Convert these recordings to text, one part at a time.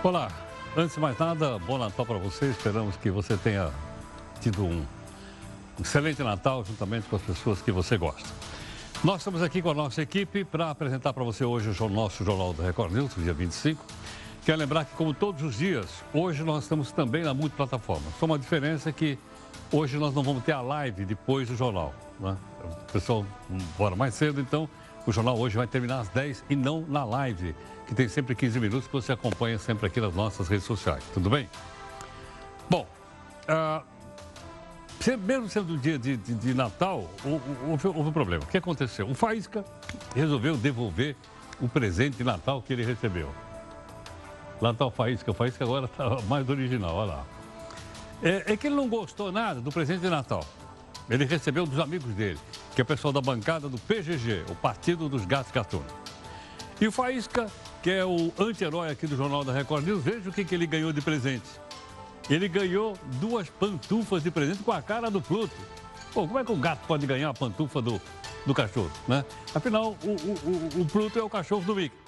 Olá, antes de mais nada, bom Natal para você. Esperamos que você tenha tido um excelente Natal juntamente com as pessoas que você gosta. Nós estamos aqui com a nossa equipe para apresentar para você hoje o nosso Jornal do Record News, dia 25. Quero lembrar que, como todos os dias, hoje nós estamos também na multiplataforma. Só uma diferença é que hoje nós não vamos ter a live depois do jornal. Né? O pessoal bora mais cedo, então o jornal hoje vai terminar às 10 e não na live, que tem sempre 15 minutos que você acompanha sempre aqui nas nossas redes sociais. Tudo bem? Bom, uh, mesmo sendo o dia de, de, de Natal, houve, houve um problema. O que aconteceu? O Faísca resolveu devolver o presente de Natal que ele recebeu. Lá está o Faísca. O Faísca agora está mais original, olha lá. É, é que ele não gostou nada do presente de Natal. Ele recebeu dos amigos dele, que é o pessoal da bancada do PGG, o Partido dos Gatos Gatunos. E o Faísca, que é o anti-herói aqui do Jornal da Record News, veja o que, que ele ganhou de presente. Ele ganhou duas pantufas de presente com a cara do Pluto. Pô, como é que o gato pode ganhar a pantufa do, do cachorro, né? Afinal, o, o, o, o Pluto é o cachorro do Mickey.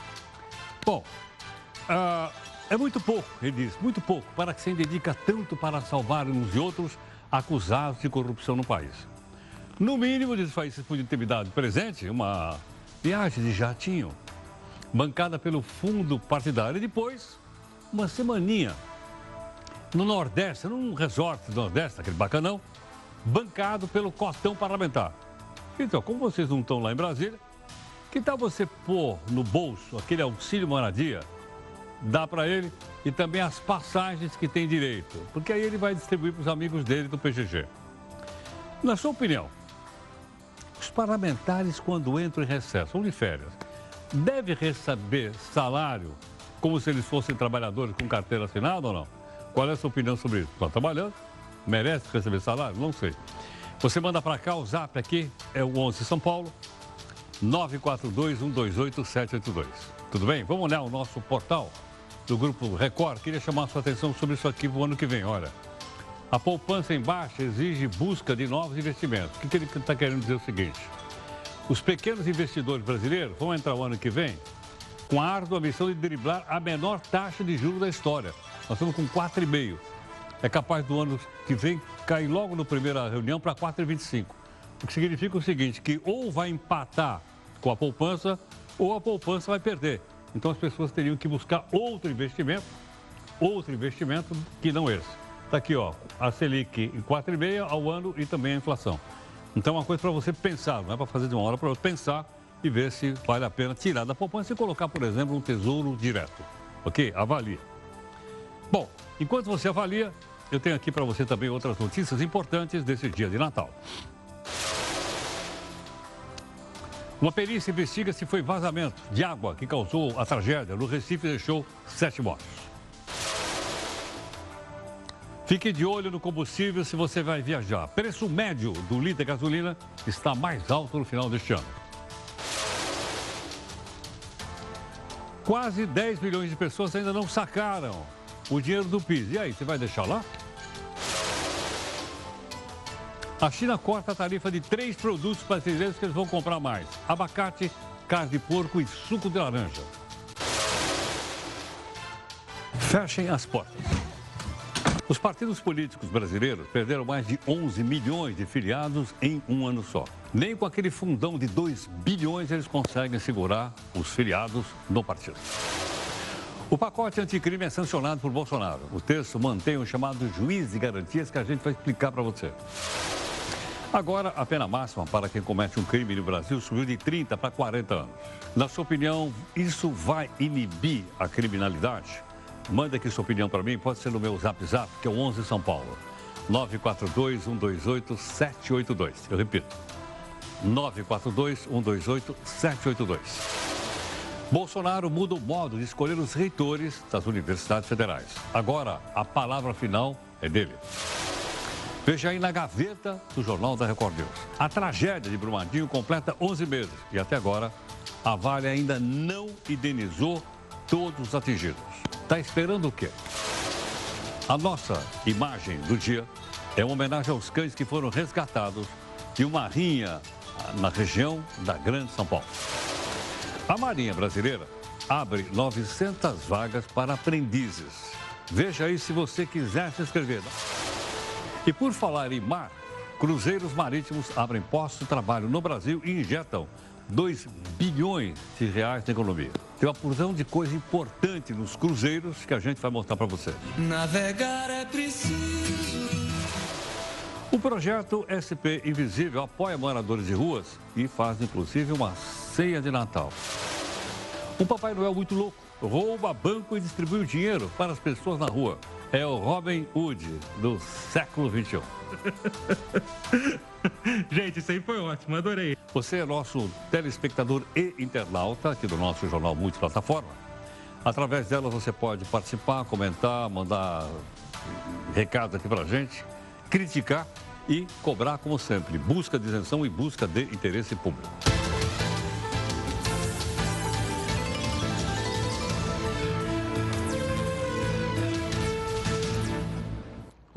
Bom, uh, é muito pouco, ele diz, muito pouco, para que se dedica tanto para salvar uns e outros acusados de corrupção no país. No mínimo, países podiam ter me dado presente uma viagem de jatinho, bancada pelo fundo partidário, e depois uma semaninha no Nordeste, num resort do Nordeste, aquele bacanão, bancado pelo cotão parlamentar. Então, como vocês não estão lá em Brasília, que tal você pôr no bolso aquele auxílio moradia dá para ele e também as passagens que tem direito, porque aí ele vai distribuir para os amigos dele do PGG. Na sua opinião, parlamentares, quando entram em recesso ou de férias, devem receber salário como se eles fossem trabalhadores com carteira assinada ou não? Qual é a sua opinião sobre isso? Estão trabalhando? Merece receber salário? Não sei. Você manda para cá, o zap aqui é o 11 São Paulo, 942 128 782. Tudo bem? Vamos olhar o nosso portal do Grupo Record, queria chamar a sua atenção sobre isso aqui o ano que vem. Olha, a poupança em baixa exige busca de novos investimentos. O que ele está querendo dizer é o seguinte? Os pequenos investidores brasileiros vão entrar o ano que vem com a árdua missão de driblar a menor taxa de juros da história. Nós estamos com 4,5. É capaz do ano que vem cair logo na primeira reunião para 4,25. O que significa o seguinte, que ou vai empatar com a poupança ou a poupança vai perder. Então as pessoas teriam que buscar outro investimento, outro investimento que não esse. Está aqui, ó, a Selic em 4,5 ao ano e também a inflação. Então é uma coisa para você pensar, não é para fazer de uma hora para outra, pensar e ver se vale a pena tirar da poupança e colocar, por exemplo, um tesouro direto. Ok? Avalie. Bom, enquanto você avalia, eu tenho aqui para você também outras notícias importantes desse dia de Natal. Uma perícia investiga se foi vazamento de água que causou a tragédia no Recife e deixou sete mortos. Fique de olho no combustível se você vai viajar. Preço médio do litro de gasolina está mais alto no final deste ano. Quase 10 milhões de pessoas ainda não sacaram o dinheiro do PIS. E aí, você vai deixar lá? A China corta a tarifa de três produtos brasileiros que eles vão comprar mais: abacate, carne de porco e suco de laranja. Fechem as portas. Os partidos políticos brasileiros perderam mais de 11 milhões de filiados em um ano só. Nem com aquele fundão de 2 bilhões eles conseguem segurar os filiados no partido. O pacote anticrime é sancionado por Bolsonaro. O texto mantém o chamado juiz de garantias que a gente vai explicar para você. Agora, a pena máxima para quem comete um crime no Brasil subiu de 30 para 40 anos. Na sua opinião, isso vai inibir a criminalidade? Manda aqui sua opinião para mim, pode ser no meu zap zap, que é o 11 São Paulo. 942-128-782. Eu repito, 942-128-782. Bolsonaro muda o modo de escolher os reitores das universidades federais. Agora, a palavra final é dele. Veja aí na gaveta do Jornal da Record News. A tragédia de Brumadinho completa 11 meses e até agora a Vale ainda não indenizou todos os atingidos. Está esperando o quê? A nossa imagem do dia é uma homenagem aos cães que foram resgatados de uma rinha na região da Grande São Paulo. A Marinha Brasileira abre 900 vagas para aprendizes. Veja aí se você quiser se inscrever. E por falar em mar, cruzeiros marítimos abrem postos de trabalho no Brasil e injetam 2 bilhões de reais na economia. Tem uma porção de coisa importante nos cruzeiros que a gente vai mostrar para você. Navegar é preciso. O projeto SP Invisível apoia moradores de ruas e faz inclusive uma ceia de Natal. Um Papai Noel muito louco rouba banco e distribui o dinheiro para as pessoas na rua. É o Robin Hood do século XXI. Gente, isso aí foi ótimo, adorei. Você é nosso telespectador e internauta aqui do nosso jornal Multiplataforma. Através dela você pode participar, comentar, mandar recados aqui pra gente, criticar e cobrar como sempre. Busca de isenção e busca de interesse público.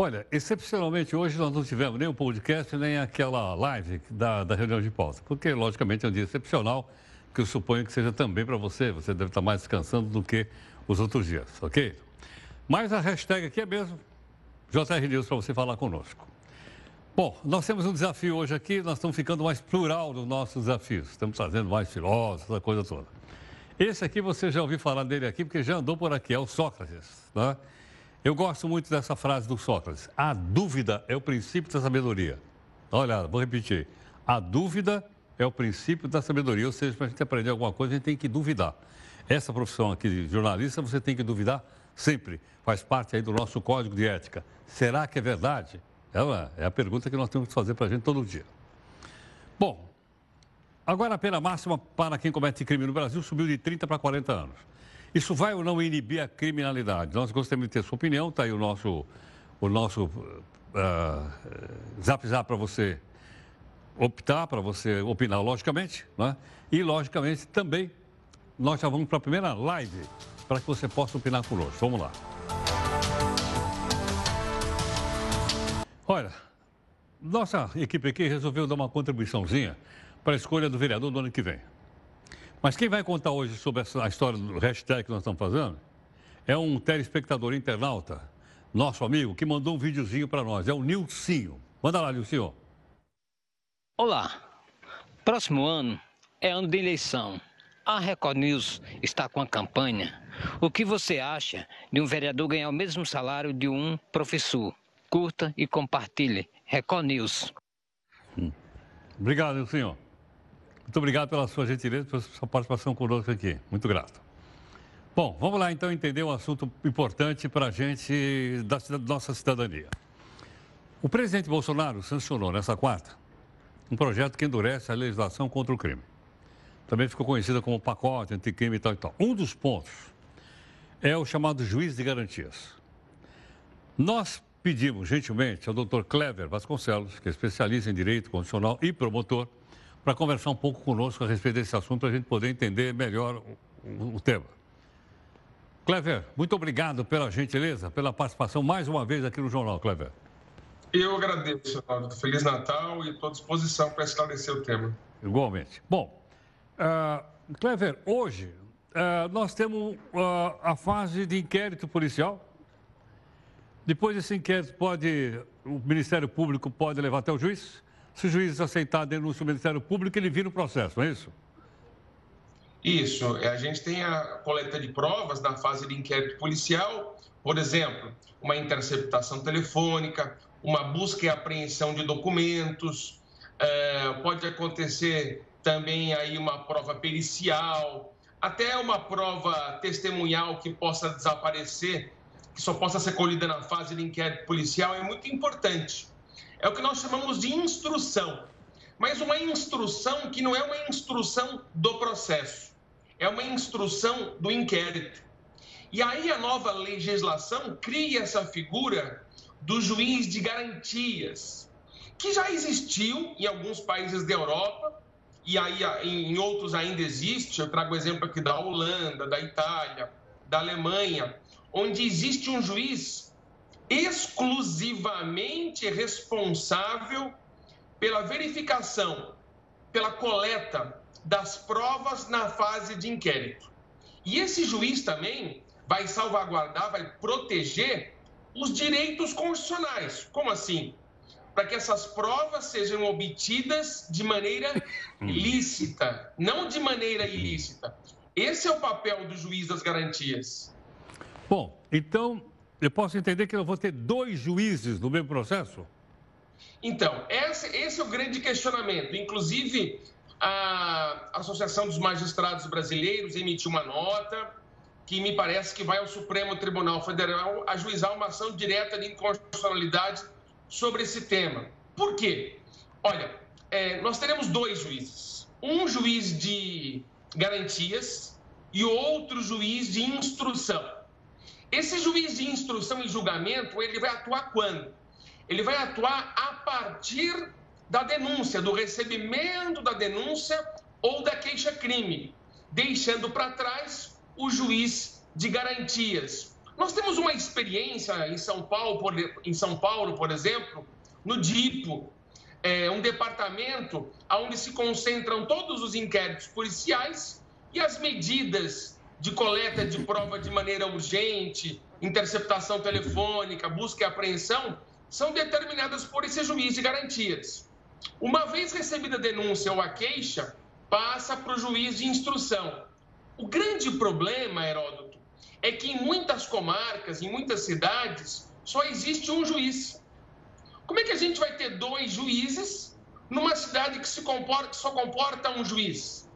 Olha, excepcionalmente hoje nós não tivemos nem o podcast, nem aquela live da, da reunião de pauta, porque logicamente é um dia excepcional, que eu suponho que seja também para você. Você deve estar mais descansando do que os outros dias, ok? Mas a hashtag aqui é mesmo JR News para você falar conosco. Bom, nós temos um desafio hoje aqui, nós estamos ficando mais plural nos nossos desafios, estamos trazendo mais filósofos, essa coisa toda. Esse aqui você já ouviu falar dele aqui, porque já andou por aqui, é o Sócrates, né? Eu gosto muito dessa frase do Sócrates. A dúvida é o princípio da sabedoria. Olha, vou repetir. A dúvida é o princípio da sabedoria. Ou seja, para a gente aprender alguma coisa, a gente tem que duvidar. Essa profissão aqui de jornalista, você tem que duvidar sempre. Faz parte aí do nosso código de ética. Será que é verdade? É, é a pergunta que nós temos que fazer para a gente todo dia. Bom, agora a pena máxima para quem comete crime no Brasil subiu de 30 para 40 anos. Isso vai ou não inibir a criminalidade? Nós gostaríamos de ter sua opinião, está aí o nosso, o nosso uh, zap zap para você optar, para você opinar, logicamente, né? e logicamente também nós já vamos para a primeira live para que você possa opinar conosco. Vamos lá. Olha, nossa equipe aqui resolveu dar uma contribuiçãozinha para a escolha do vereador do ano que vem. Mas quem vai contar hoje sobre essa, a história do hashtag que nós estamos fazendo é um telespectador internauta, nosso amigo, que mandou um videozinho para nós. É o Nilcinho. Manda lá, Nilcinho. Olá. Próximo ano é ano de eleição. A Record News está com a campanha. O que você acha de um vereador ganhar o mesmo salário de um professor? Curta e compartilhe. Record News. Hum. Obrigado, Nilcinho. Muito obrigado pela sua gentileza, pela sua participação conosco aqui. Muito grato. Bom, vamos lá então entender um assunto importante para a gente da, nossa cidadania. O presidente Bolsonaro sancionou nessa quarta um projeto que endurece a legislação contra o crime. Também ficou conhecida como pacote anticrime e tal e tal. Um dos pontos é o chamado juiz de garantias. Nós pedimos gentilmente ao doutor Clever Vasconcelos, que é especialista em direito constitucional e promotor, para conversar um pouco conosco a respeito desse assunto, para a gente poder entender melhor o, o, tema. Clever, muito obrigado pela gentileza, pela participação mais uma vez aqui no Jornal, Clever. Eu agradeço, Ronaldo. Feliz Natal e estou à disposição para esclarecer o tema. Igualmente. Bom, uh, Clever, hoje uh, nós temos uh, a fase de inquérito policial. Depois desse inquérito, pode, o Ministério Público pode levar até o juiz? Se o juiz aceitar a denúncia do Ministério Público, ele vira o processo, não é isso? Isso. É, a gente tem a coleta de provas na fase de inquérito policial, por exemplo, uma interceptação telefônica, uma busca e apreensão de documentos, é, pode acontecer também aí uma prova pericial, até uma prova testemunhal que possa desaparecer, que só possa ser colhida na fase de inquérito policial, é muito importante é o que nós chamamos de instrução. Mas uma instrução que não é uma instrução do processo, é uma instrução do inquérito. E aí a nova legislação cria essa figura do juiz de garantias, que já existiu em alguns países da Europa, e aí em outros ainda existe. Eu trago o exemplo aqui da Holanda, da Itália, da Alemanha, onde existe um juiz exclusivamente responsável pela verificação, pela coleta das provas na fase de inquérito. E esse juiz também vai salvaguardar, vai proteger os direitos constitucionais. Como assim? Para que essas provas sejam obtidas de maneira lícita, não de maneira ilícita. Esse é o papel do juiz das garantias. Bom, então eu posso entender que eu vou ter dois juízes no mesmo processo? Então, esse, esse é o grande questionamento. Inclusive, a Associação dos Magistrados Brasileiros emitiu uma nota que me parece que vai ao Supremo Tribunal Federal ajuizar uma ação direta de inconstitucionalidade sobre esse tema. Por quê? Olha, é, nós teremos dois juízes. Um juiz de garantias e outro juiz de instrução. Esse juiz de instrução e julgamento, ele vai atuar quando? Ele vai atuar a partir da denúncia, do recebimento da denúncia ou da queixa-crime, deixando para trás o juiz de garantias. Nós temos uma experiência em São Paulo, por, em São Paulo, por exemplo, no DIPO, é, um departamento onde se concentram todos os inquéritos policiais e as medidas de coleta de prova de maneira urgente, interceptação telefônica, busca e apreensão, são determinadas por esse juiz de garantias. Uma vez recebida a denúncia ou a queixa, passa para o juiz de instrução. O grande problema, Heródoto, é que em muitas comarcas, em muitas cidades, só existe um juiz. Como é que a gente vai ter dois juízes numa cidade que, se comporta, que só comporta um juiz?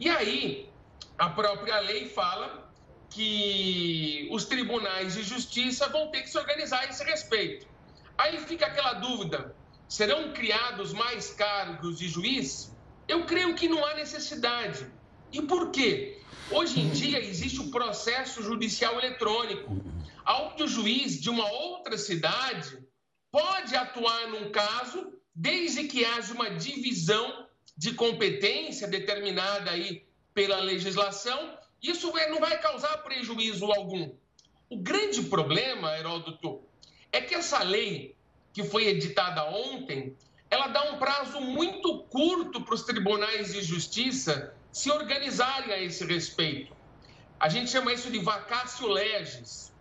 E aí, a própria lei fala que os tribunais de justiça vão ter que se organizar a esse respeito. Aí fica aquela dúvida: serão criados mais cargos de juiz? Eu creio que não há necessidade. E por quê? Hoje em dia existe o processo judicial eletrônico, onde o juiz de uma outra cidade pode atuar num caso desde que haja uma divisão de competência determinada aí pela legislação. Isso não vai causar prejuízo algum. O grande problema, Heródoto, é que essa lei que foi editada ontem, ela dá um prazo muito curto para os tribunais de justiça se organizarem a esse respeito. A gente chama isso de vacácio legis.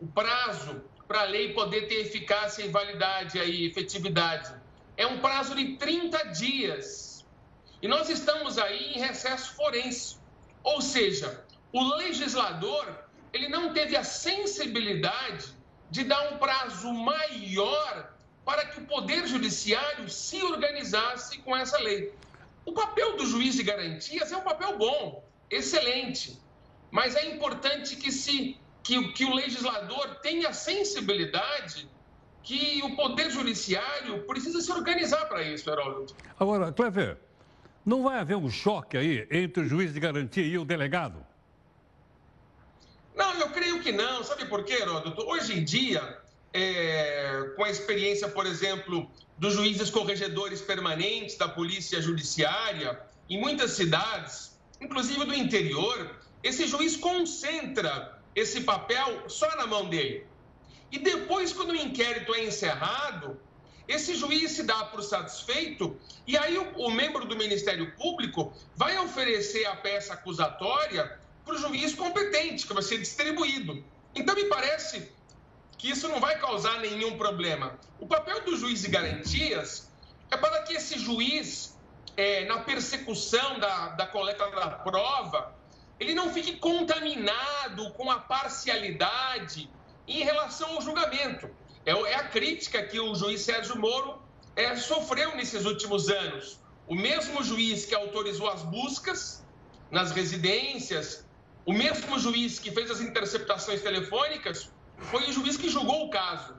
O prazo para a lei poder ter eficácia e validade aí, efetividade. É um prazo de 30 dias. E nós estamos aí em recesso forense. Ou seja, o legislador, ele não teve a sensibilidade de dar um prazo maior para que o poder judiciário se organizasse com essa lei. O papel do juiz de garantias é um papel bom, excelente, mas é importante que se que, que o legislador tenha sensibilidade que o Poder Judiciário precisa se organizar para isso, Heródoto. Agora, Clever, não vai haver um choque aí entre o juiz de garantia e o delegado? Não, eu creio que não. Sabe por quê, Heródoto? Hoje em dia, é, com a experiência, por exemplo, dos juízes corregedores permanentes da Polícia Judiciária, em muitas cidades, inclusive do interior, esse juiz concentra esse papel só na mão dele. E depois, quando o inquérito é encerrado, esse juiz se dá por satisfeito e aí o, o membro do Ministério Público vai oferecer a peça acusatória para o juiz competente, que vai ser distribuído. Então, me parece que isso não vai causar nenhum problema. O papel do juiz de garantias é para que esse juiz, é, na persecução da, da coleta da prova, ele não fique contaminado com a parcialidade em relação ao julgamento. É, é a crítica que o juiz Sérgio Moro é, sofreu nesses últimos anos. O mesmo juiz que autorizou as buscas nas residências, o mesmo juiz que fez as interceptações telefônicas, foi o juiz que julgou o caso.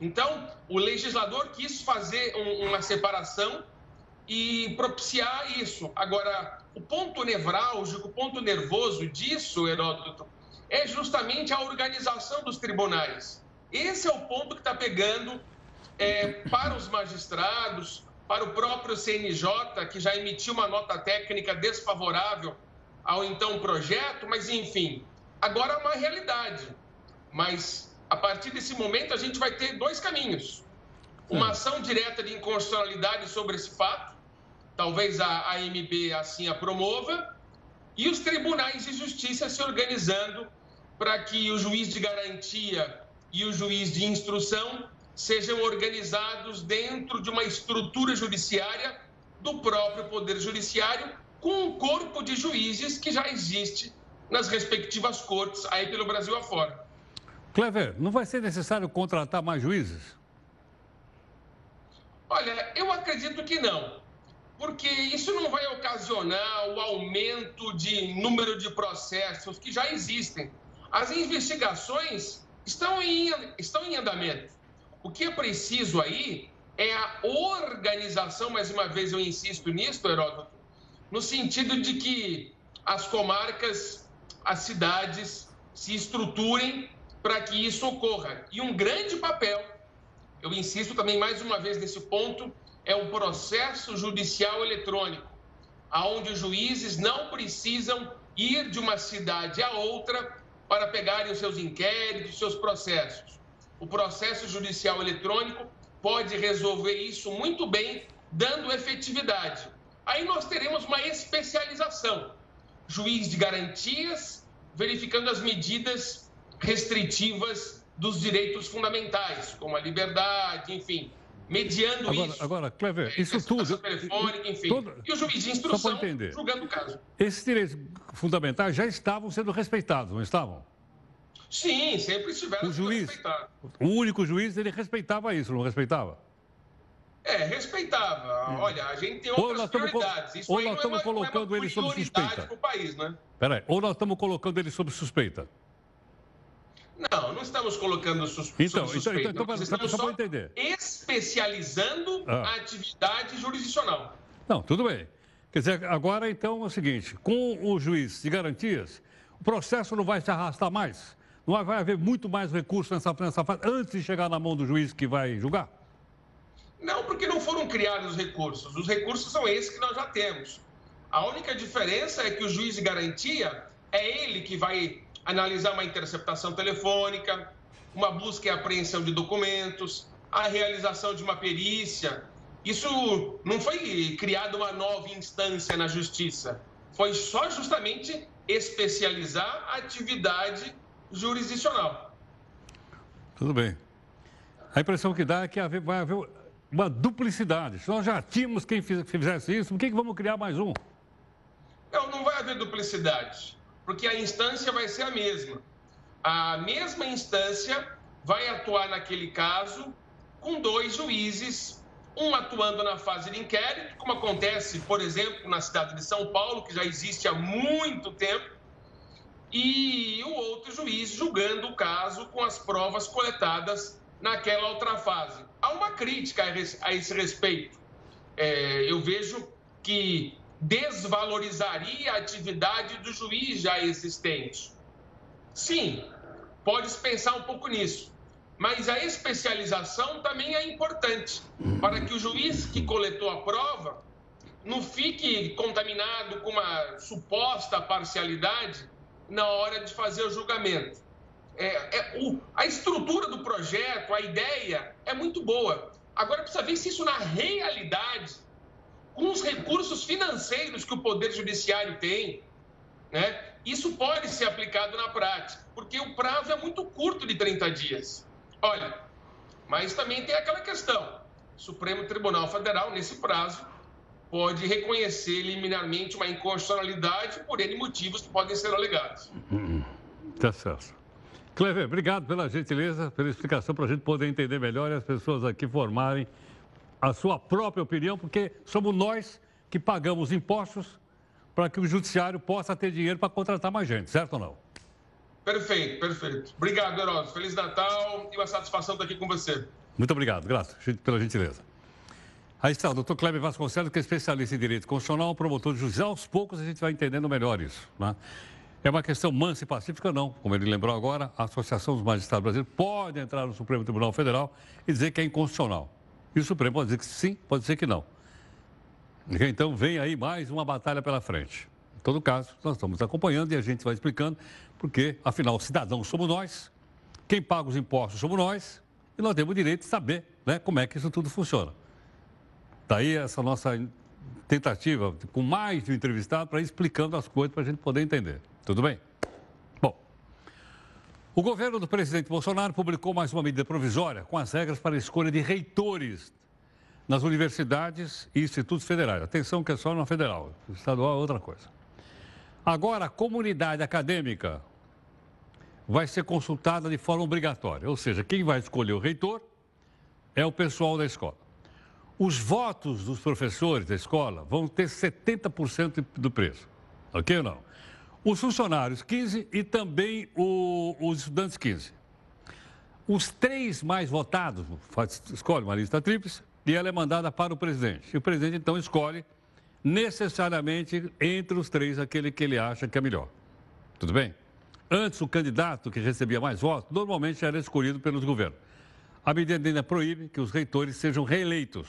Então, o legislador quis fazer um, uma separação e propiciar isso. Agora, o ponto nevrálgico, o ponto nervoso disso, Heródoto, é justamente a organização dos tribunais. Esse é o ponto que está pegando é, para os magistrados, para o próprio CNJ, que já emitiu uma nota técnica desfavorável ao então projeto, mas enfim, agora é uma realidade. Mas a partir desse momento a gente vai ter dois caminhos: uma hum. ação direta de inconstitucionalidade sobre esse fato talvez a AMB assim a promova, e os tribunais de justiça se organizando para que o juiz de garantia e o juiz de instrução sejam organizados dentro de uma estrutura judiciária do próprio Poder Judiciário, com um corpo de juízes que já existe nas respectivas cortes aí pelo Brasil afora. Clever, não vai ser necessário contratar mais juízes? Olha, eu acredito que não, porque isso não vai ocasionar o aumento de número de processos que já existem. As investigações estão em, estão em andamento. O que é preciso aí é a organização, mais uma vez eu insisto nisso, Heródoto, no sentido de que as comarcas, as cidades se estruturem para que isso ocorra. E um grande papel, eu insisto também mais uma vez nesse ponto, é o processo judicial eletrônico, aonde os juízes não precisam ir de uma cidade a outra para pegarem os seus inquéritos, seus processos. O processo judicial eletrônico pode resolver isso muito bem, dando efetividade. Aí nós teremos uma especialização. Juiz de garantias, verificando as medidas restritivas dos direitos fundamentais, como a liberdade, enfim, mediando agora, isso. Agora, Clever, é, isso tudo. Telefônica, enfim. Todo, e o juiz de instrução julgando o caso. Esses direitos fundamentais já estavam sendo respeitados, não estavam? Sim, sempre estiveram o juiz, respeitados. O único juiz, ele respeitava isso, não respeitava? É, respeitava. Hum. Olha, a gente tem outras prioridades. Isso ou nós estamos é colocando é ele sob suspeita. País, né? Peraí, ou nós estamos colocando ele sob suspeita. Não, não estamos colocando sus então, suspeita. Então, então, então estamos só, só entender. especializando ah. a atividade jurisdicional. Não, tudo bem. Quer dizer, agora então é o seguinte, com o juiz de garantias, o processo não vai se arrastar mais? Não vai haver muito mais recurso nessa, nessa fase, antes de chegar na mão do juiz que vai julgar? Não, porque não foram criados recursos. Os recursos são esses que nós já temos. A única diferença é que o juiz de garantia é ele que vai analisar uma interceptação telefônica, uma busca e apreensão de documentos, a realização de uma perícia. Isso não foi criada uma nova instância na justiça. Foi só justamente especializar a atividade jurisdicional. Tudo bem. A impressão que dá é que vai haver uma duplicidade. Se nós já tínhamos quem fizesse isso, por que, que vamos criar mais um? Não, não vai haver duplicidade porque a instância vai ser a mesma. A mesma instância vai atuar naquele caso com dois juízes, um atuando na fase de inquérito, como acontece, por exemplo, na cidade de São Paulo, que já existe há muito tempo, e o outro juiz julgando o caso com as provas coletadas naquela outra fase. Há uma crítica a esse respeito. É, eu vejo que desvalorizaria a atividade do juiz já existente. Sim, pode pensar um pouco nisso. Mas a especialização também é importante para que o juiz que coletou a prova não fique contaminado com uma suposta parcialidade na hora de fazer o julgamento. É, é, o, a estrutura do projeto, a ideia é muito boa. Agora precisa ver se isso na realidade com os recursos financeiros que o Poder Judiciário tem, né, isso pode ser aplicado na prática, porque o prazo é muito curto de 30 dias. Olha, mas também tem aquela questão: o Supremo Tribunal Federal, nesse prazo, pode reconhecer liminarmente uma inconstitucionalidade por N motivos que podem ser alegados. Hum, tá certo. Clever, obrigado pela gentileza, pela explicação, para a gente poder entender melhor e as pessoas aqui formarem a sua própria opinião, porque somos nós que pagamos impostos para que o judiciário possa ter dinheiro para contratar mais gente, certo ou não? Perfeito, perfeito. Obrigado, Heródoto. Feliz Natal e uma satisfação estar aqui com você. Muito obrigado, graças pela gentileza. Aí está o doutor Kleber Vasconcelos, que é especialista em direito constitucional, promotor de justiça. Aos poucos a gente vai entendendo melhor isso. Né? É uma questão mansa e pacífica, não. Como ele lembrou agora, a Associação dos Magistrados Brasileiros pode entrar no Supremo Tribunal Federal e dizer que é inconstitucional. E o Supremo pode dizer que sim, pode dizer que não. Então vem aí mais uma batalha pela frente. Em todo caso, nós estamos acompanhando e a gente vai explicando, porque, afinal, cidadãos somos nós, quem paga os impostos somos nós, e nós temos o direito de saber né, como é que isso tudo funciona. Daí essa nossa tentativa com mais de um entrevistado para ir explicando as coisas para a gente poder entender. Tudo bem? O governo do presidente Bolsonaro publicou mais uma medida provisória com as regras para a escolha de reitores nas universidades e institutos federais. Atenção que é só na federal, estadual é outra coisa. Agora, a comunidade acadêmica vai ser consultada de forma obrigatória, ou seja, quem vai escolher o reitor é o pessoal da escola. Os votos dos professores da escola vão ter 70% do preço, ok ou não? Os funcionários, 15% e também o, os estudantes, 15%. Os três mais votados, escolhe uma lista tríplice e ela é mandada para o presidente. E o presidente, então, escolhe necessariamente entre os três aquele que ele acha que é melhor. Tudo bem? Antes, o candidato que recebia mais votos normalmente era escolhido pelos governos. A medida ainda proíbe que os reitores sejam reeleitos.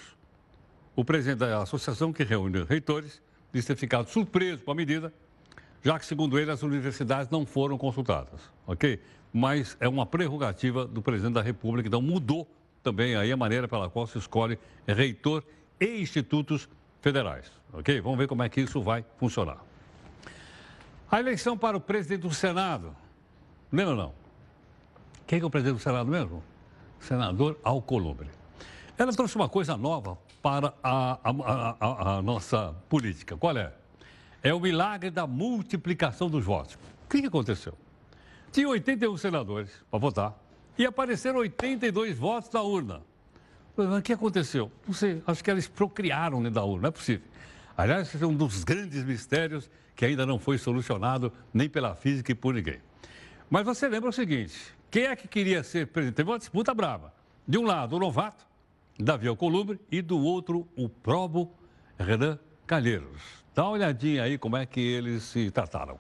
O presidente da associação que reúne reitores disse ter ficado surpreso com a medida, já que, segundo ele, as universidades não foram consultadas, ok? Mas é uma prerrogativa do presidente da República, então mudou também aí a maneira pela qual se escolhe reitor e institutos federais. Ok? Vamos ver como é que isso vai funcionar. A eleição para o presidente do Senado. Lembra ou não? Quem é o presidente do Senado mesmo? Senador Alcolumbre. Ela trouxe uma coisa nova para a, a, a, a, nossa política. Qual é? É o milagre da multiplicação dos votos. O que, aconteceu? Tinha 81 senadores para votar e apareceram 82 votos na urna. O que aconteceu? Não sei, acho que eles procriaram dentro da urna, não é possível. Aliás, esse é um dos grandes mistérios que ainda não foi solucionado nem pela física e por ninguém. Mas você lembra o seguinte: quem é que queria ser presidente? Teve uma disputa brava. De um lado, o novato, Davi Alcolumbre, e do outro, o probo Renan Calheiros. Dá uma olhadinha aí como é que eles se trataram.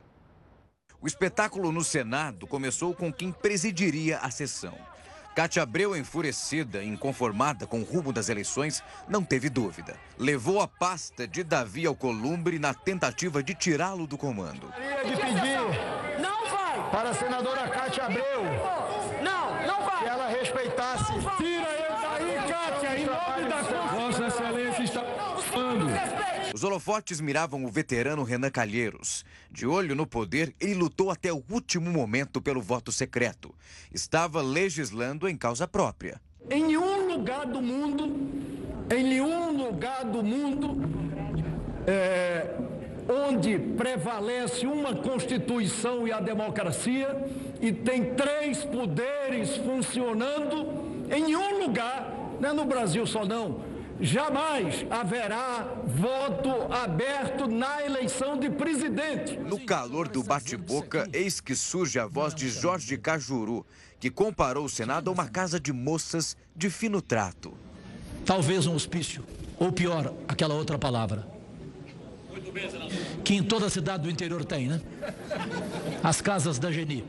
O espetáculo no Senado começou com quem presidiria a sessão. Cátia Abreu, enfurecida e inconformada com o rumo das eleições, não teve dúvida. Levou a pasta de Davi Alcolumbre na tentativa de tirá-lo do comando. de pedir não vai. para a senadora Cátia Abreu não, não vai. que ela respeitasse. Tira eu daí, Cátia, em nome da Vossa Excelência está falando. Os holofotes miravam o veterano Renan Calheiros. De olho no poder, ele lutou até o último momento pelo voto secreto. Estava legislando em causa própria. Em nenhum lugar do mundo, em nenhum lugar do mundo, é, onde prevalece uma Constituição e a democracia e tem três poderes funcionando, em nenhum lugar, não é no Brasil só não, jamais haverá voto aberto na eleição de presidente. No calor do bate-boca, eis que surge a voz de Jorge Cajuru, que comparou o Senado a uma casa de moças de fino trato. Talvez um hospício, ou pior, aquela outra palavra. Que em toda a cidade do interior tem, né? As casas da Geni.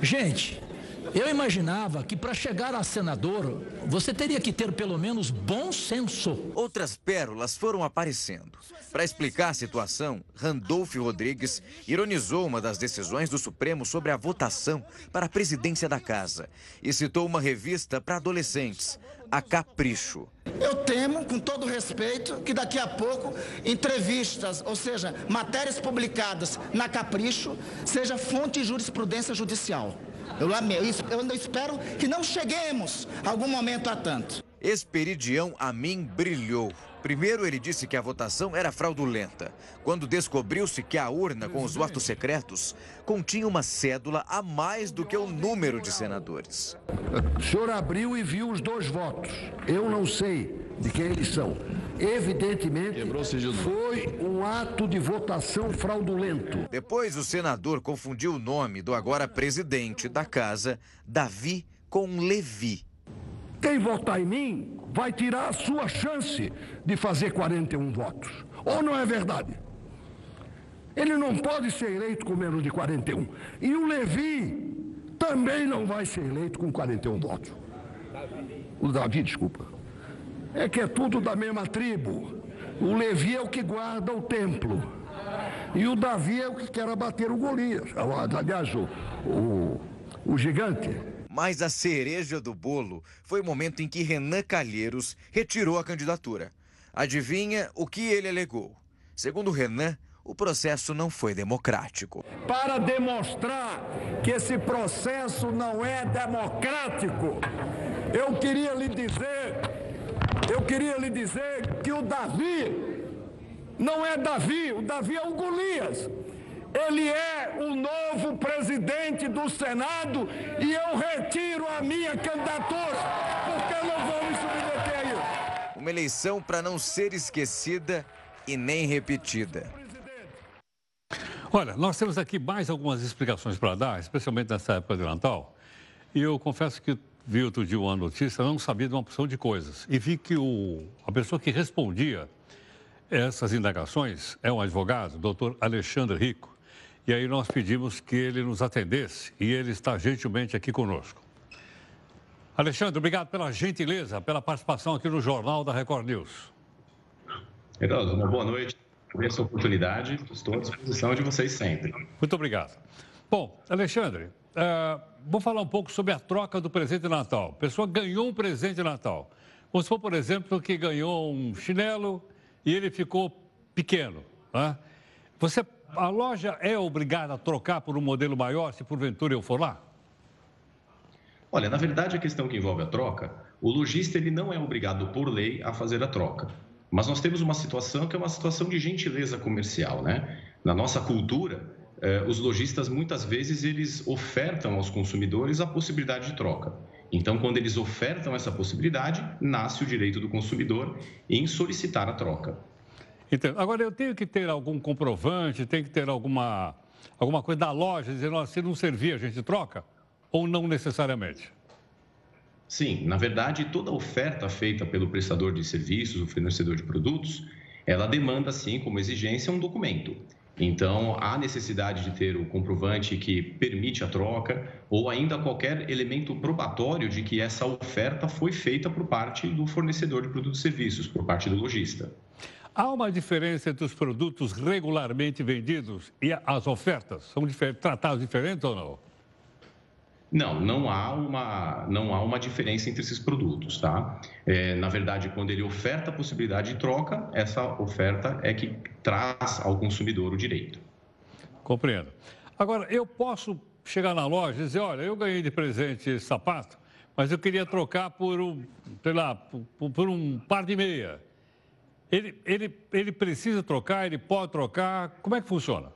Gente, eu imaginava que para chegar a senador, você teria que ter pelo menos bom senso. Outras pérolas foram aparecendo. Para explicar a situação, Randolph Rodrigues ironizou uma das decisões do Supremo sobre a votação para a presidência da casa e citou uma revista para adolescentes, a Capricho. Eu temo, com todo respeito, que daqui a pouco entrevistas, ou seja, matérias publicadas na Capricho, seja fonte de jurisprudência judicial. Eu, eu ainda espero que não cheguemos algum momento a tanto. Esperidião Amin brilhou. Primeiro, ele disse que a votação era fraudulenta. Quando descobriu-se que a urna com os votos secretos continha uma cédula a mais do que o número de senadores. O senhor abriu e viu os dois votos. Eu não sei de quem eles são. Evidentemente, foi um ato de votação fraudulento. Depois, o senador confundiu o nome do agora presidente da casa, Davi, com Levi. Quem votar em mim vai tirar a sua chance de fazer 41 votos. Ou não é verdade? Ele não pode ser eleito com menos de 41. E o Levi também não vai ser eleito com 41 votos. O Davi, desculpa. É que é tudo da mesma tribo. O Levi é o que guarda o templo. E o Davi é o que quer abater o Golias. Aliás, o, o, o gigante. Mas a cereja do bolo foi o momento em que Renan Calheiros retirou a candidatura. Adivinha o que ele alegou? Segundo Renan, o processo não foi democrático. Para demonstrar que esse processo não é democrático, eu queria lhe dizer, eu queria lhe dizer que o Davi não é Davi, o Davi é o Golias. Ele é o novo presidente do Senado e eu retiro a minha candidatura, porque eu não vou me submeter a isso. Uma eleição para não ser esquecida e nem repetida. Olha, nós temos aqui mais algumas explicações para dar, especialmente nessa época de Natal. E eu confesso que vi outro dia uma notícia, não sabia de uma porção de coisas. E vi que o, a pessoa que respondia essas indagações é um advogado, doutor Alexandre Rico. E aí nós pedimos que ele nos atendesse e ele está gentilmente aqui conosco. Alexandre, obrigado pela gentileza, pela participação aqui no Jornal da Record News. Geraldo, uma boa noite. Essa oportunidade, estou à disposição de vocês sempre. Muito obrigado. Bom, Alexandre, uh, vou falar um pouco sobre a troca do presente de Natal. A pessoa ganhou um presente de Natal. Vamos supor, por exemplo, que ganhou um chinelo e ele ficou pequeno. Né? Você a loja é obrigada a trocar por um modelo maior se porventura eu for lá? Olha, na verdade, a questão que envolve a troca, o lojista ele não é obrigado por lei a fazer a troca. Mas nós temos uma situação que é uma situação de gentileza comercial, né? Na nossa cultura, os lojistas muitas vezes eles ofertam aos consumidores a possibilidade de troca. Então, quando eles ofertam essa possibilidade, nasce o direito do consumidor em solicitar a troca. Entendo. Agora, eu tenho que ter algum comprovante, tem que ter alguma, alguma coisa da loja dizendo, se não servir, a gente troca? Ou não necessariamente? Sim, na verdade, toda oferta feita pelo prestador de serviços, o fornecedor de produtos, ela demanda, sim, como exigência, um documento. Então, há necessidade de ter o comprovante que permite a troca ou ainda qualquer elemento probatório de que essa oferta foi feita por parte do fornecedor de produtos e serviços, por parte do lojista. Há uma diferença entre os produtos regularmente vendidos e as ofertas? São tratados diferentes ou não? Não, não há uma, não há uma diferença entre esses produtos, tá? É, na verdade, quando ele oferta a possibilidade de troca, essa oferta é que traz ao consumidor o direito. Compreendo. Agora, eu posso chegar na loja e dizer, olha, eu ganhei de presente esse sapato, mas eu queria trocar por um, sei lá, por, por um par de meia. Ele, ele, ele precisa trocar, ele pode trocar, como é que funciona?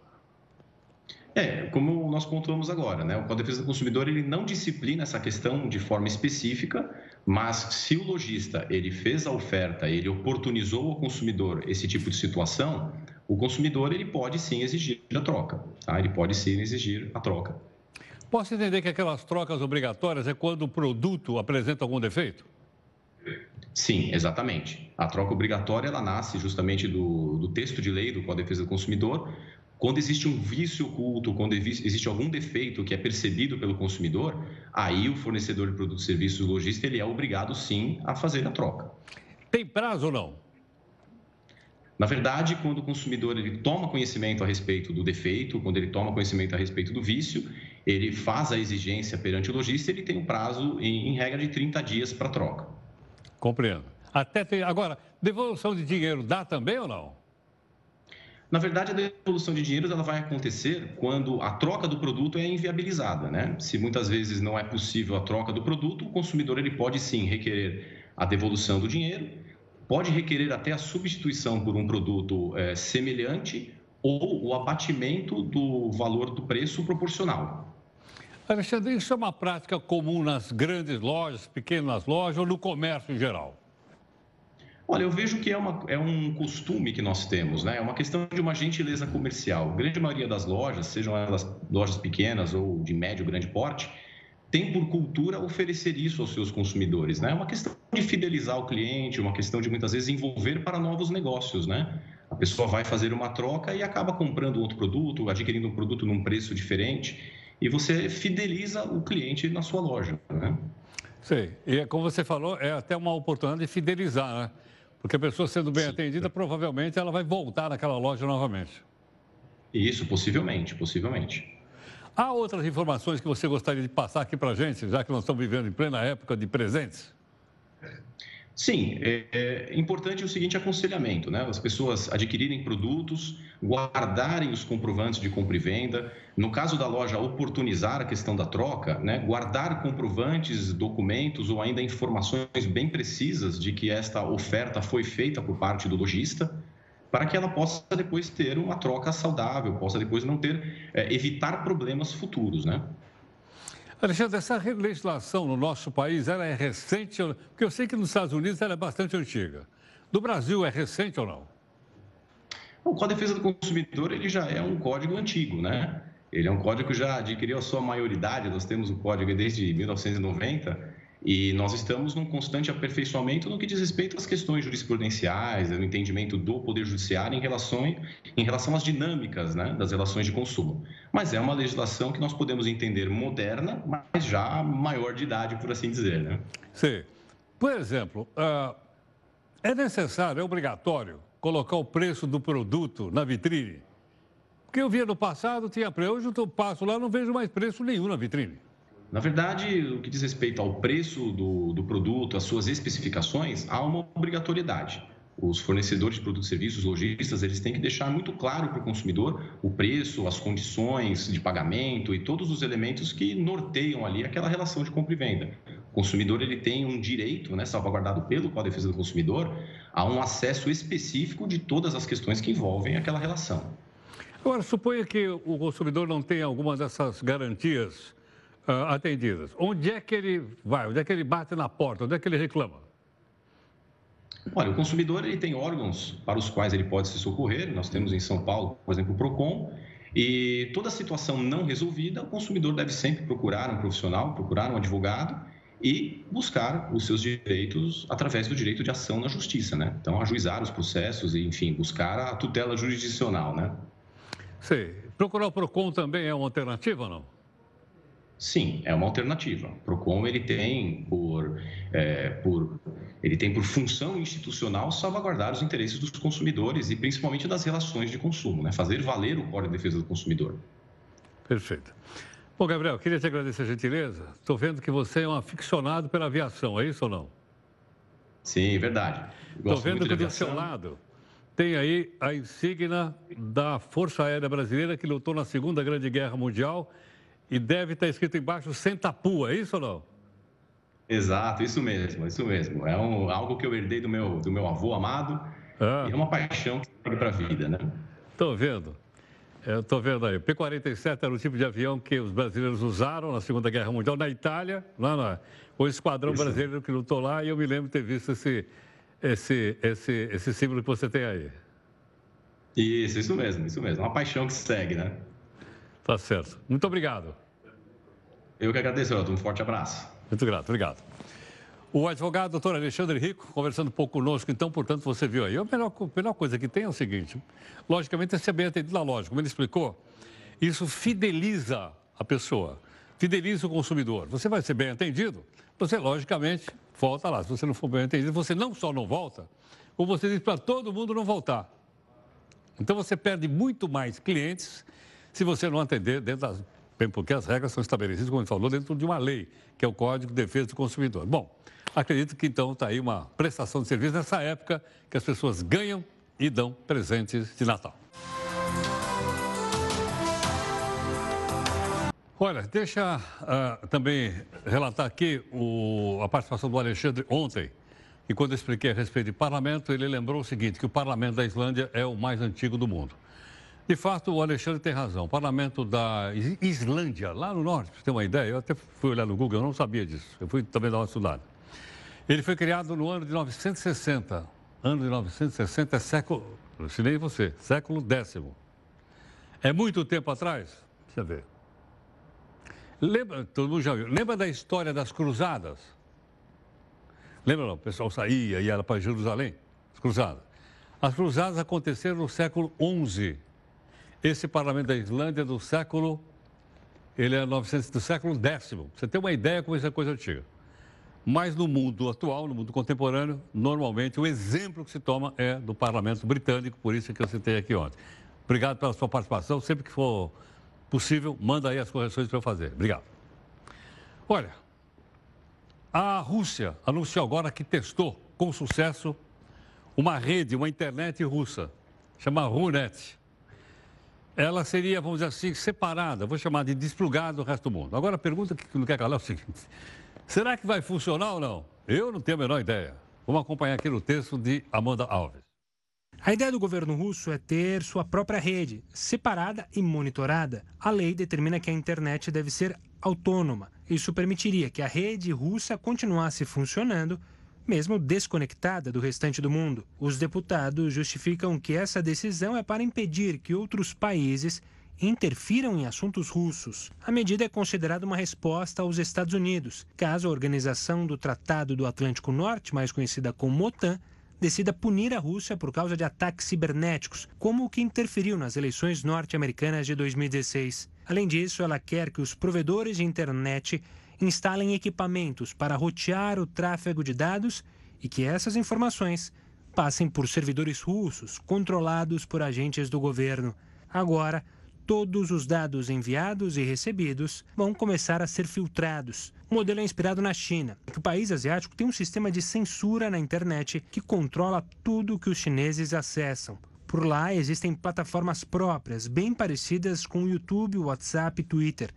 É, como nós pontuamos agora, né? O Código de Defesa do Consumidor ele não disciplina essa questão de forma específica, mas se o lojista ele fez a oferta, ele oportunizou ao consumidor esse tipo de situação, o consumidor ele pode sim exigir a troca, tá? Ele pode sim exigir a troca. Posso entender que aquelas trocas obrigatórias é quando o produto apresenta algum defeito? Sim, exatamente. A troca obrigatória ela nasce justamente do, do texto de lei do Código de Defesa do Consumidor, quando existe um vício oculto, quando existe algum defeito que é percebido pelo consumidor, aí o fornecedor de produtos e serviços lojista ele é obrigado sim a fazer a troca. Tem prazo ou não? Na verdade, quando o consumidor ele toma conhecimento a respeito do defeito, quando ele toma conhecimento a respeito do vício, ele faz a exigência perante o lojista, ele tem um prazo, em, em regra, de 30 dias para troca. Compreendo. Até tem... Agora, devolução de dinheiro dá também ou não? Na verdade, a devolução de dinheiro ela vai acontecer quando a troca do produto é inviabilizada, né? Se muitas vezes não é possível a troca do produto, o consumidor ele pode sim requerer a devolução do dinheiro, pode requerer até a substituição por um produto é, semelhante ou o abatimento do valor do preço proporcional. Alexandre, isso é uma prática comum nas grandes lojas, pequenas lojas ou no comércio em geral? Olha, eu vejo que é, uma, é um costume que nós temos, né? É uma questão de uma gentileza comercial. A grande maioria das lojas, sejam elas lojas pequenas ou de médio, grande porte, tem por cultura oferecer isso aos seus consumidores, né? É uma questão de fidelizar o cliente, uma questão de muitas vezes envolver para novos negócios, né? A pessoa vai fazer uma troca e acaba comprando outro produto, adquirindo um produto num preço diferente, e você fideliza o cliente na sua loja, né? Sei. E é como você falou, é até uma oportunidade de fidelizar, né? Porque a pessoa sendo bem Sim. atendida, provavelmente ela vai voltar naquela loja novamente. Isso, possivelmente, possivelmente. Há outras informações que você gostaria de passar aqui para a gente, já que nós estamos vivendo em plena época de presentes? Sim, é, é, importante o seguinte aconselhamento, né? As pessoas adquirirem produtos, guardarem os comprovantes de compra e venda. No caso da loja, oportunizar a questão da troca, né? Guardar comprovantes, documentos ou ainda informações bem precisas de que esta oferta foi feita por parte do lojista, para que ela possa depois ter uma troca saudável, possa depois não ter, é, evitar problemas futuros, né? Alexandre, essa legislação no nosso país ela é recente? Porque eu sei que nos Estados Unidos ela é bastante antiga. No Brasil é recente ou não? O Código de Defesa do Consumidor ele já é um código antigo, né? Ele é um código que já adquiriu a sua maioridade. Nós temos o código desde 1990 e nós estamos num constante aperfeiçoamento no que diz respeito às questões jurisprudenciais, ao entendimento do Poder Judiciário em relação, em relação às dinâmicas né, das relações de consumo. Mas é uma legislação que nós podemos entender moderna, mas já maior de idade, por assim dizer. Né? Sim. Por exemplo, uh, é necessário, é obrigatório, colocar o preço do produto na vitrine? Porque eu via no passado, tinha preço, hoje eu passo lá não vejo mais preço nenhum na vitrine. Na verdade, o que diz respeito ao preço do, do produto, às suas especificações, há uma obrigatoriedade. Os fornecedores de produtos e serviços, lojistas, eles têm que deixar muito claro para o consumidor o preço, as condições de pagamento e todos os elementos que norteiam ali aquela relação de compra e venda. O consumidor ele tem um direito, né, salvaguardado pelo Código de Defesa do Consumidor, a um acesso específico de todas as questões que envolvem aquela relação. Agora, suponha que o consumidor não tenha alguma dessas garantias uh, atendidas. Onde é que ele vai? Onde é que ele bate na porta? Onde é que ele reclama? Olha, o consumidor ele tem órgãos para os quais ele pode se socorrer. Nós temos em São Paulo, por exemplo, o Procon. E toda situação não resolvida, o consumidor deve sempre procurar um profissional, procurar um advogado e buscar os seus direitos através do direito de ação na justiça, né? Então, ajuizar os processos e, enfim, buscar a tutela jurisdicional, né? Sim. Procurar o PROCON também é uma alternativa ou não? Sim, é uma alternativa. O Procon ele tem por, é, por ele tem por função institucional salvaguardar os interesses dos consumidores e principalmente das relações de consumo, né? fazer valer o Código de Defesa do Consumidor. Perfeito. Bom, Gabriel, queria te agradecer a gentileza. Estou vendo que você é um aficionado pela aviação, é isso ou não? Sim, verdade. Estou vendo que do seu lado tem aí a insígnia da Força Aérea Brasileira que lutou na Segunda Grande Guerra Mundial e deve estar escrito embaixo Sentapua, é isso ou não? Exato, isso mesmo, isso mesmo. É um, algo que eu herdei do meu, do meu avô amado ah. e é uma paixão que segue para a vida, né? Estou vendo. Estou vendo aí. P-47 era o tipo de avião que os brasileiros usaram na Segunda Guerra Mundial na Itália, lá na, o esquadrão isso. brasileiro que lutou lá, e eu me lembro de ter visto esse, esse, esse, esse símbolo que você tem aí. Isso, isso mesmo, isso mesmo. Uma paixão que segue, né? Tá certo. Muito obrigado. Eu que agradeço, Elton. Um forte abraço. Muito grato, obrigado. O advogado doutor Alexandre Rico, conversando um pouco conosco, então, portanto, você viu aí. A melhor, a melhor coisa que tem é o seguinte: logicamente, é ser bem atendido na loja. Como ele explicou, isso fideliza a pessoa, fideliza o consumidor. Você vai ser bem atendido, você, logicamente, volta lá. Se você não for bem atendido, você não só não volta, como você diz para todo mundo não voltar. Então, você perde muito mais clientes se você não atender dentro das. Bem, porque as regras são estabelecidas, como ele falou, dentro de uma lei, que é o Código de Defesa do Consumidor. Bom, acredito que então está aí uma prestação de serviço nessa época que as pessoas ganham e dão presentes de Natal. Olha, deixa uh, também relatar aqui o, a participação do Alexandre ontem. E quando eu expliquei a respeito de parlamento, ele lembrou o seguinte: que o parlamento da Islândia é o mais antigo do mundo. De fato, o Alexandre tem razão. O parlamento da Islândia, lá no norte, para você ter uma ideia, eu até fui olhar no Google, eu não sabia disso. Eu fui também dar uma estudada. Ele foi criado no ano de 960. Ano de 960 é século, ensinei você, século décimo. É muito tempo atrás? Deixa eu ver. Lembra, todo mundo já viu, lembra da história das cruzadas? Lembra não? O pessoal saía e ia para Jerusalém, as cruzadas. As cruzadas aconteceram no século XI. Esse parlamento da Islândia é do século, ele é 900, do século X. Você tem uma ideia como isso é coisa antiga. Mas no mundo atual, no mundo contemporâneo, normalmente o exemplo que se toma é do parlamento britânico, por isso que eu citei aqui ontem. Obrigado pela sua participação. Sempre que for possível, manda aí as correções para eu fazer. Obrigado. Olha, a Rússia anunciou agora que testou com sucesso uma rede, uma internet russa, chama RUNET. Ela seria, vamos dizer assim, separada, vou chamar de desplugada do resto do mundo. Agora a pergunta que não quer calar é o seguinte: será que vai funcionar ou não? Eu não tenho a menor ideia. Vamos acompanhar aqui no texto de Amanda Alves. A ideia do governo russo é ter sua própria rede, separada e monitorada. A lei determina que a internet deve ser autônoma. Isso permitiria que a rede russa continuasse funcionando mesmo desconectada do restante do mundo. Os deputados justificam que essa decisão é para impedir que outros países interfiram em assuntos russos. A medida é considerada uma resposta aos Estados Unidos, caso a Organização do Tratado do Atlântico Norte, mais conhecida como OTAN, decida punir a Rússia por causa de ataques cibernéticos, como o que interferiu nas eleições norte-americanas de 2016. Além disso, ela quer que os provedores de internet instalem equipamentos para rotear o tráfego de dados e que essas informações passem por servidores russos controlados por agentes do governo. Agora, todos os dados enviados e recebidos vão começar a ser filtrados. O modelo é inspirado na China, que o país asiático tem um sistema de censura na internet que controla tudo que os chineses acessam. Por lá existem plataformas próprias, bem parecidas com o YouTube, WhatsApp e Twitter.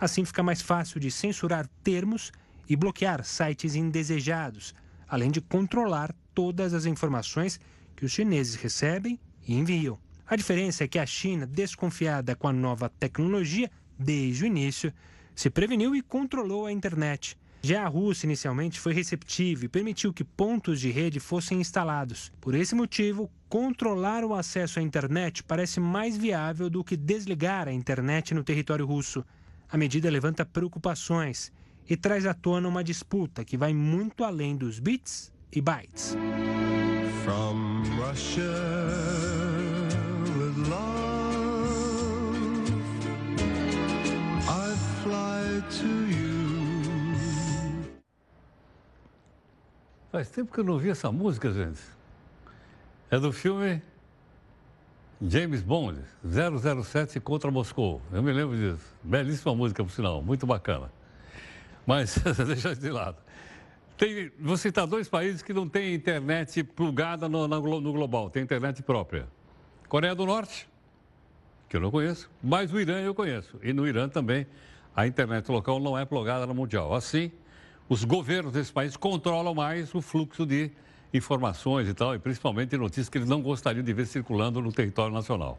Assim fica mais fácil de censurar termos e bloquear sites indesejados, além de controlar todas as informações que os chineses recebem e enviam. A diferença é que a China, desconfiada com a nova tecnologia desde o início, se preveniu e controlou a internet. Já a Rússia inicialmente foi receptiva e permitiu que pontos de rede fossem instalados. Por esse motivo, controlar o acesso à internet parece mais viável do que desligar a internet no território russo. A medida levanta preocupações e traz à tona uma disputa que vai muito além dos bits e bytes. From Russia with love, I fly to you. Faz tempo que eu não ouvi essa música, gente. É do filme James Bond, 007 contra Moscou. Eu me lembro disso. Belíssima música, por sinal, muito bacana. Mas, deixa de lado. Tem, vou citar dois países que não têm internet plugada no, no, no global, tem internet própria. Coreia do Norte, que eu não conheço, mas o Irã eu conheço. E no Irã também a internet local não é plugada no mundial. Assim, os governos desses países controlam mais o fluxo de informações e tal, e principalmente notícias que eles não gostariam de ver circulando no território nacional.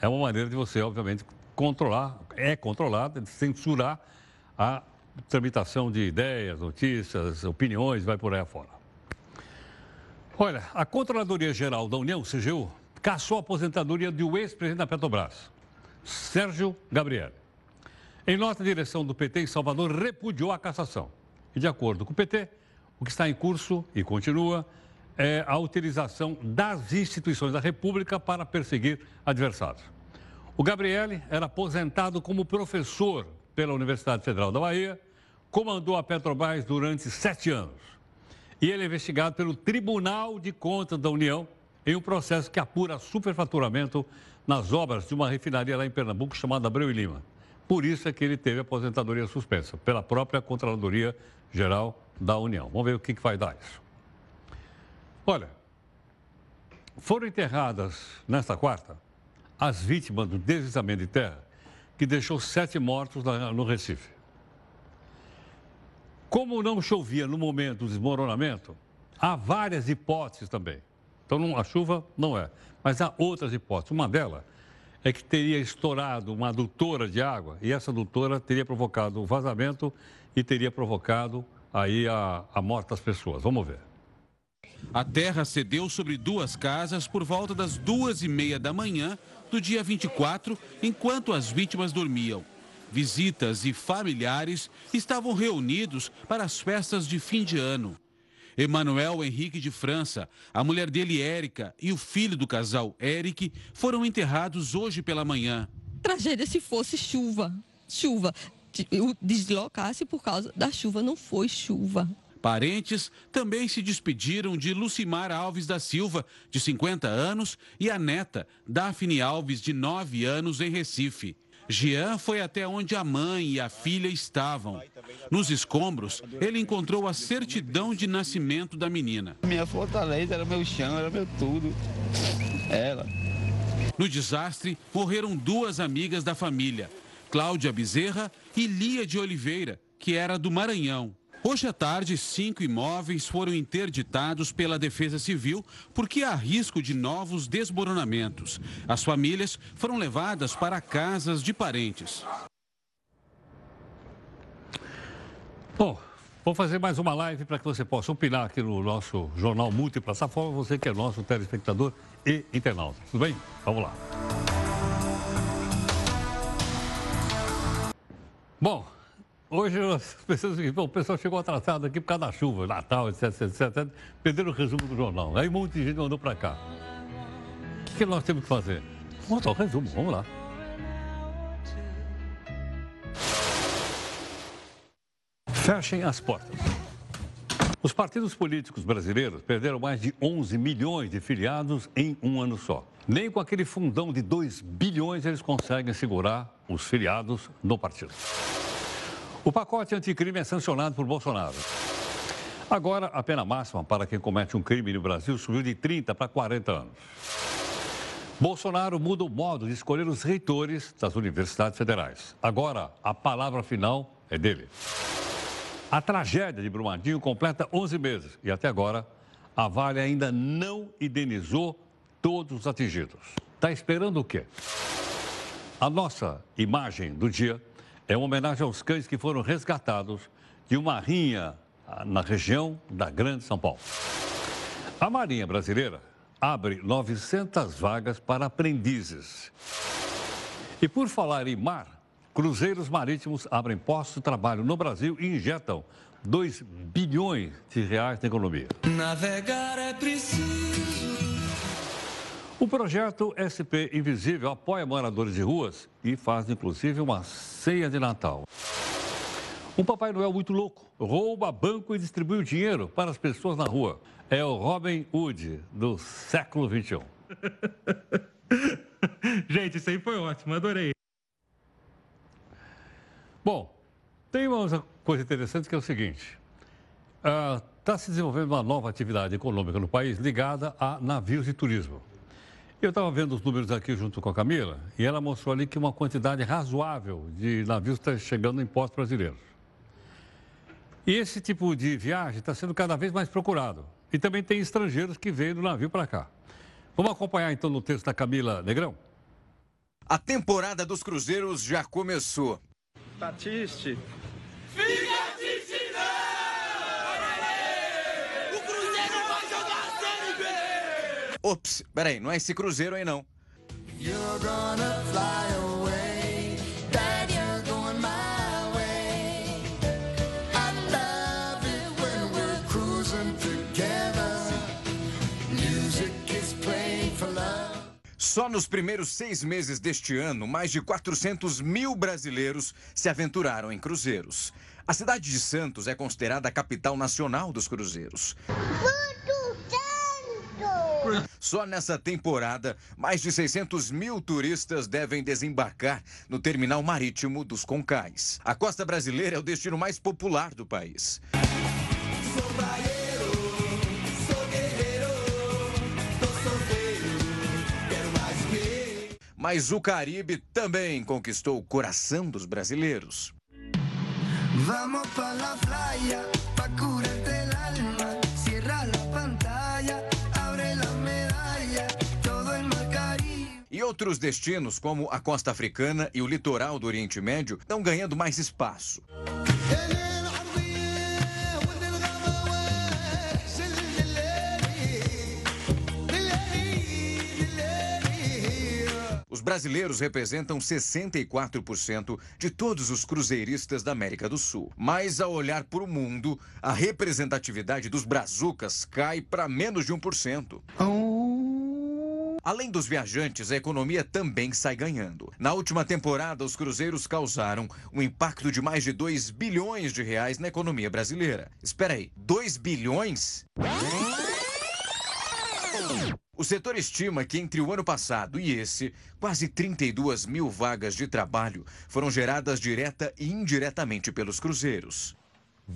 É uma maneira de você, obviamente, controlar, é controlada, de censurar a tramitação de ideias, notícias, opiniões, vai por aí afora. Olha, a Controladoria Geral da União, CGU, caçou a aposentadoria do ex-presidente da Petrobras, Sérgio Gabriel. Em nota, a direção do PT em Salvador repudiou a cassação. E, de acordo com o PT, o que está em curso e continua é a utilização das instituições da República para perseguir adversários. O Gabriele era aposentado como professor pela Universidade Federal da Bahia, comandou a Petrobras durante sete anos. E ele é investigado pelo Tribunal de Contas da União em um processo que apura superfaturamento nas obras de uma refinaria lá em Pernambuco chamada Abreu e Lima. Por isso é que ele teve a aposentadoria suspensa, pela própria Controladoria Geral da União. Vamos ver o que, que vai dar isso. Olha, foram enterradas nesta quarta as vítimas do deslizamento de terra que deixou sete mortos no Recife. Como não chovia no momento do desmoronamento, há várias hipóteses também. Então, a chuva não é, mas há outras hipóteses. Uma delas é que teria estourado uma adutora de água e essa adutora teria provocado o vazamento e teria provocado aí a, a morte das pessoas. Vamos ver. A terra cedeu sobre duas casas por volta das duas e meia da manhã do dia 24, enquanto as vítimas dormiam. Visitas e familiares estavam reunidos para as festas de fim de ano. Emanuel Henrique de França, a mulher dele, Érica, e o filho do casal, Eric, foram enterrados hoje pela manhã. Tragédia se fosse chuva. Chuva deslocasse por causa da chuva, não foi chuva. Parentes também se despediram de Lucimar Alves da Silva, de 50 anos, e a neta, Daphne Alves, de 9 anos, em Recife. Jean foi até onde a mãe e a filha estavam. Nos escombros, ele encontrou a certidão de nascimento da menina. Minha fortaleza era meu chão, era meu tudo. Ela. No desastre, morreram duas amigas da família, Cláudia Bezerra e Lia de Oliveira, que era do Maranhão. Hoje à tarde, cinco imóveis foram interditados pela Defesa Civil porque há risco de novos desmoronamentos. As famílias foram levadas para casas de parentes. Bom, vou fazer mais uma live para que você possa opinar aqui no nosso jornal multiplataforma, você que é nosso telespectador e internauta. Tudo bem? Vamos lá. Bom, hoje as pessoas, o pessoal chegou atrasado aqui por causa da chuva, Natal, etc, etc, etc. Perderam o resumo do jornal. Aí de gente mandou para cá. O que nós temos que fazer? Vamos o resumo, vamos lá. Fechem as portas. Os partidos políticos brasileiros perderam mais de 11 milhões de filiados em um ano só. Nem com aquele fundão de 2 bilhões eles conseguem segurar os filiados no partido. O pacote anticrime é sancionado por Bolsonaro. Agora, a pena máxima para quem comete um crime no Brasil subiu de 30 para 40 anos. Bolsonaro muda o modo de escolher os reitores das universidades federais. Agora, a palavra final é dele. A tragédia de Brumadinho completa 11 meses e até agora a Vale ainda não indenizou todos os atingidos. Está esperando o quê? A nossa imagem do dia é uma homenagem aos cães que foram resgatados de uma rinha ah, na região da Grande São Paulo. A Marinha Brasileira abre 900 vagas para aprendizes. E por falar em mar, Cruzeiros marítimos abrem postos de trabalho no Brasil e injetam 2 bilhões de reais na economia. Navegar é preciso. O projeto SP Invisível apoia moradores de ruas e faz inclusive uma ceia de Natal. Um Papai Noel muito louco rouba banco e distribui o dinheiro para as pessoas na rua. É o Robin Hood do século XXI. Gente, isso aí foi ótimo, adorei. Bom, tem uma coisa interessante que é o seguinte: está uh, se desenvolvendo uma nova atividade econômica no país ligada a navios de turismo. Eu estava vendo os números aqui junto com a Camila e ela mostrou ali que uma quantidade razoável de navios está chegando em portos brasileiros. E esse tipo de viagem está sendo cada vez mais procurado. E também tem estrangeiros que vêm do navio para cá. Vamos acompanhar então no texto da Camila Negrão? A temporada dos cruzeiros já começou. Batiste. Fica triste não! O Cruzeiro vai jogar a Série B! Ops, peraí, não é esse Cruzeiro aí não. You're gonna fly away, Dad. Só nos primeiros seis meses deste ano, mais de 400 mil brasileiros se aventuraram em cruzeiros. A cidade de Santos é considerada a capital nacional dos cruzeiros. Só nessa temporada, mais de 600 mil turistas devem desembarcar no terminal marítimo dos Concais. A costa brasileira é o destino mais popular do país. Mas o Caribe também conquistou o coração dos brasileiros. Vamos para la playa, pa curarte outros destinos, como a costa africana e o litoral do Oriente Médio, estão ganhando mais espaço. Os brasileiros representam 64% de todos os cruzeiristas da América do Sul. Mas ao olhar para o mundo, a representatividade dos brazucas cai para menos de 1%. Além dos viajantes, a economia também sai ganhando. Na última temporada, os cruzeiros causaram um impacto de mais de 2 bilhões de reais na economia brasileira. Espera aí, 2 bilhões? O setor estima que entre o ano passado e esse, quase 32 mil vagas de trabalho foram geradas direta e indiretamente pelos cruzeiros.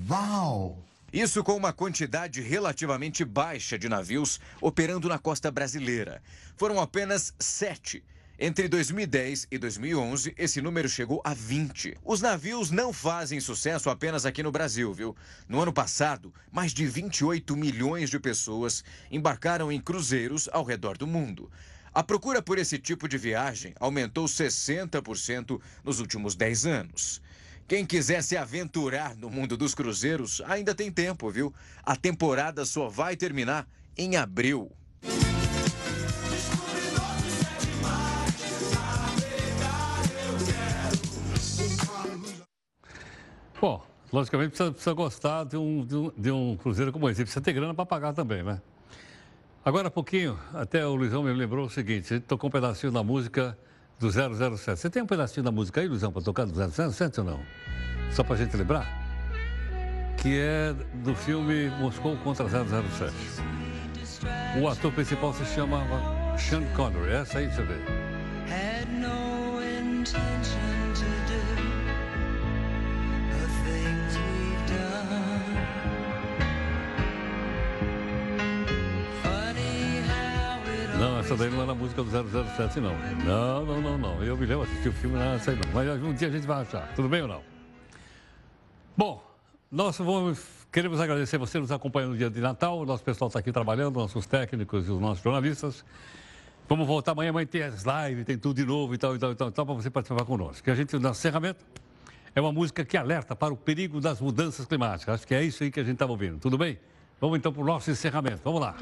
Uau! Isso com uma quantidade relativamente baixa de navios operando na costa brasileira. Foram apenas sete entre 2010 e 2011, esse número chegou a 20. Os navios não fazem sucesso apenas aqui no Brasil, viu? No ano passado, mais de 28 milhões de pessoas embarcaram em cruzeiros ao redor do mundo. A procura por esse tipo de viagem aumentou 60% nos últimos 10 anos. Quem quiser se aventurar no mundo dos cruzeiros ainda tem tempo, viu? A temporada só vai terminar em abril. Bom, logicamente precisa, precisa gostar de um, de, um, de um cruzeiro como esse. Precisa ter grana para pagar também, né? Agora há pouquinho, até o Luizão me lembrou o seguinte: tocou um pedacinho da música do 007. Você tem um pedacinho da música aí, Luizão, para tocar do 007 ou não? Só para a gente lembrar? Que é do filme Moscou contra 007. O ator principal se chama Sean Connery. Essa aí, deixa eu Não, essa daí não era a música do 007, não. Não, não, não, não. Eu me lembro, assisti o filme, não, aí não. Mas um dia a gente vai achar. Tudo bem ou não? Bom, nós vamos, queremos agradecer você nos acompanhando no dia de Natal. O nosso pessoal está aqui trabalhando, nossos técnicos e os nossos jornalistas. Vamos voltar amanhã, amanhã tem as lives, tem tudo de novo e tal, e tal, e tal, tal para você participar conosco. Que a gente, no encerramento, é uma música que alerta para o perigo das mudanças climáticas. Acho que é isso aí que a gente estava ouvindo. Tudo bem? Vamos então para o nosso encerramento. Vamos lá.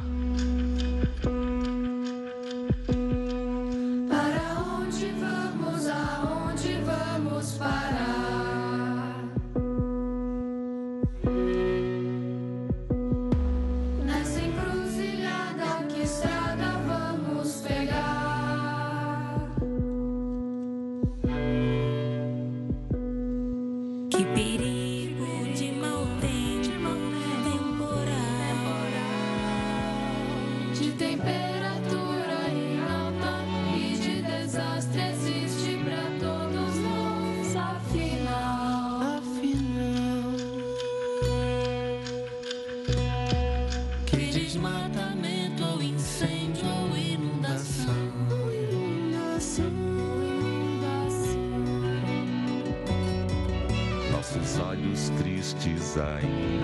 Vítimas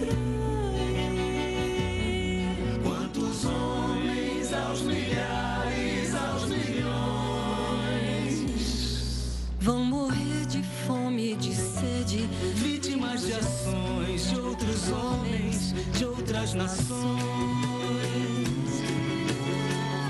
Thank you.